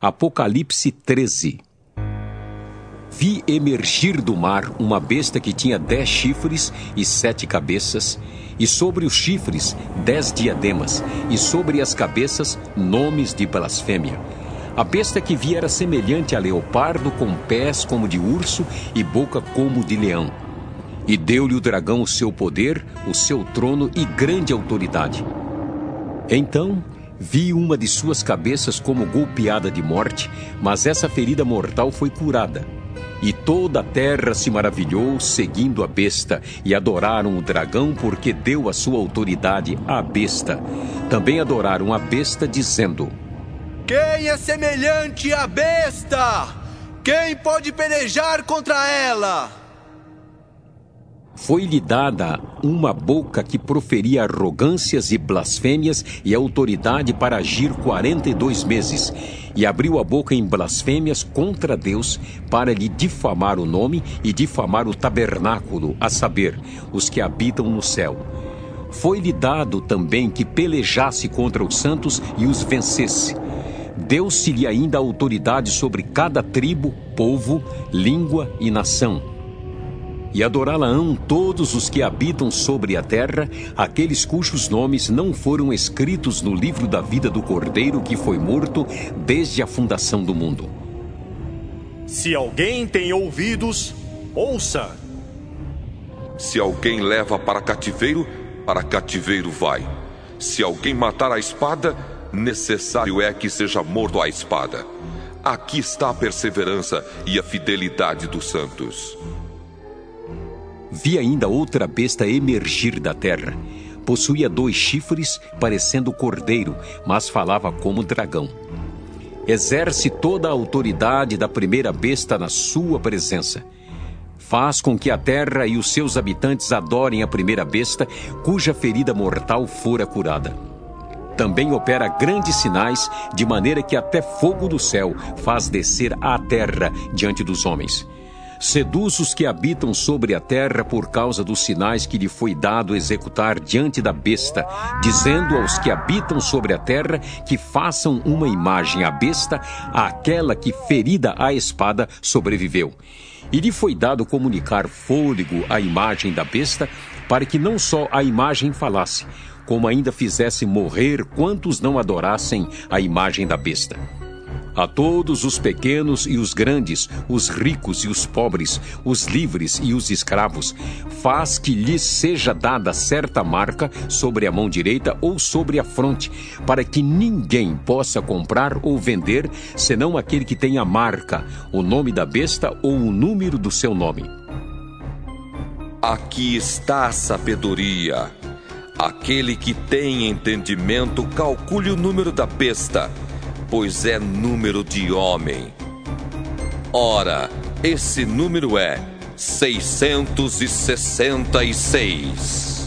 Apocalipse 13 Vi emergir do mar uma besta que tinha dez chifres e sete cabeças, e sobre os chifres dez diademas, e sobre as cabeças nomes de blasfêmia. A besta que vi era semelhante a leopardo, com pés como de urso e boca como de leão. E deu-lhe o dragão o seu poder, o seu trono e grande autoridade. Então Vi uma de suas cabeças como golpeada de morte, mas essa ferida mortal foi curada. E toda a terra se maravilhou seguindo a besta, e adoraram o dragão porque deu a sua autoridade à besta. Também adoraram a besta, dizendo: Quem é semelhante à besta? Quem pode pelejar contra ela? Foi-lhe dada uma boca que proferia arrogâncias e blasfêmias e autoridade para agir quarenta e dois meses. E abriu a boca em blasfêmias contra Deus para lhe difamar o nome e difamar o tabernáculo, a saber, os que habitam no céu. Foi-lhe dado também que pelejasse contra os santos e os vencesse. Deu-se-lhe ainda autoridade sobre cada tribo, povo, língua e nação e adorá-la-ão todos os que habitam sobre a terra, aqueles cujos nomes não foram escritos no livro da vida do Cordeiro que foi morto desde a fundação do mundo. Se alguém tem ouvidos, ouça. Se alguém leva para cativeiro, para cativeiro vai. Se alguém matar a espada, necessário é que seja morto a espada. Aqui está a perseverança e a fidelidade dos santos. Vi ainda outra besta emergir da terra. Possuía dois chifres, parecendo cordeiro, mas falava como dragão. Exerce toda a autoridade da primeira besta na sua presença. Faz com que a terra e os seus habitantes adorem a primeira besta, cuja ferida mortal fora curada. Também opera grandes sinais, de maneira que até fogo do céu faz descer à terra diante dos homens seduz os que habitam sobre a terra por causa dos sinais que lhe foi dado executar diante da besta, dizendo aos que habitam sobre a terra que façam uma imagem à besta, àquela que, ferida à espada, sobreviveu. E lhe foi dado comunicar fôlego à imagem da besta, para que não só a imagem falasse, como ainda fizesse morrer quantos não adorassem a imagem da besta. A todos os pequenos e os grandes, os ricos e os pobres, os livres e os escravos, faz que lhes seja dada certa marca sobre a mão direita ou sobre a fronte, para que ninguém possa comprar ou vender, senão aquele que tem a marca, o nome da besta ou o número do seu nome. Aqui está a sabedoria. Aquele que tem entendimento, calcule o número da besta pois é número de homem. Ora, esse número é 666.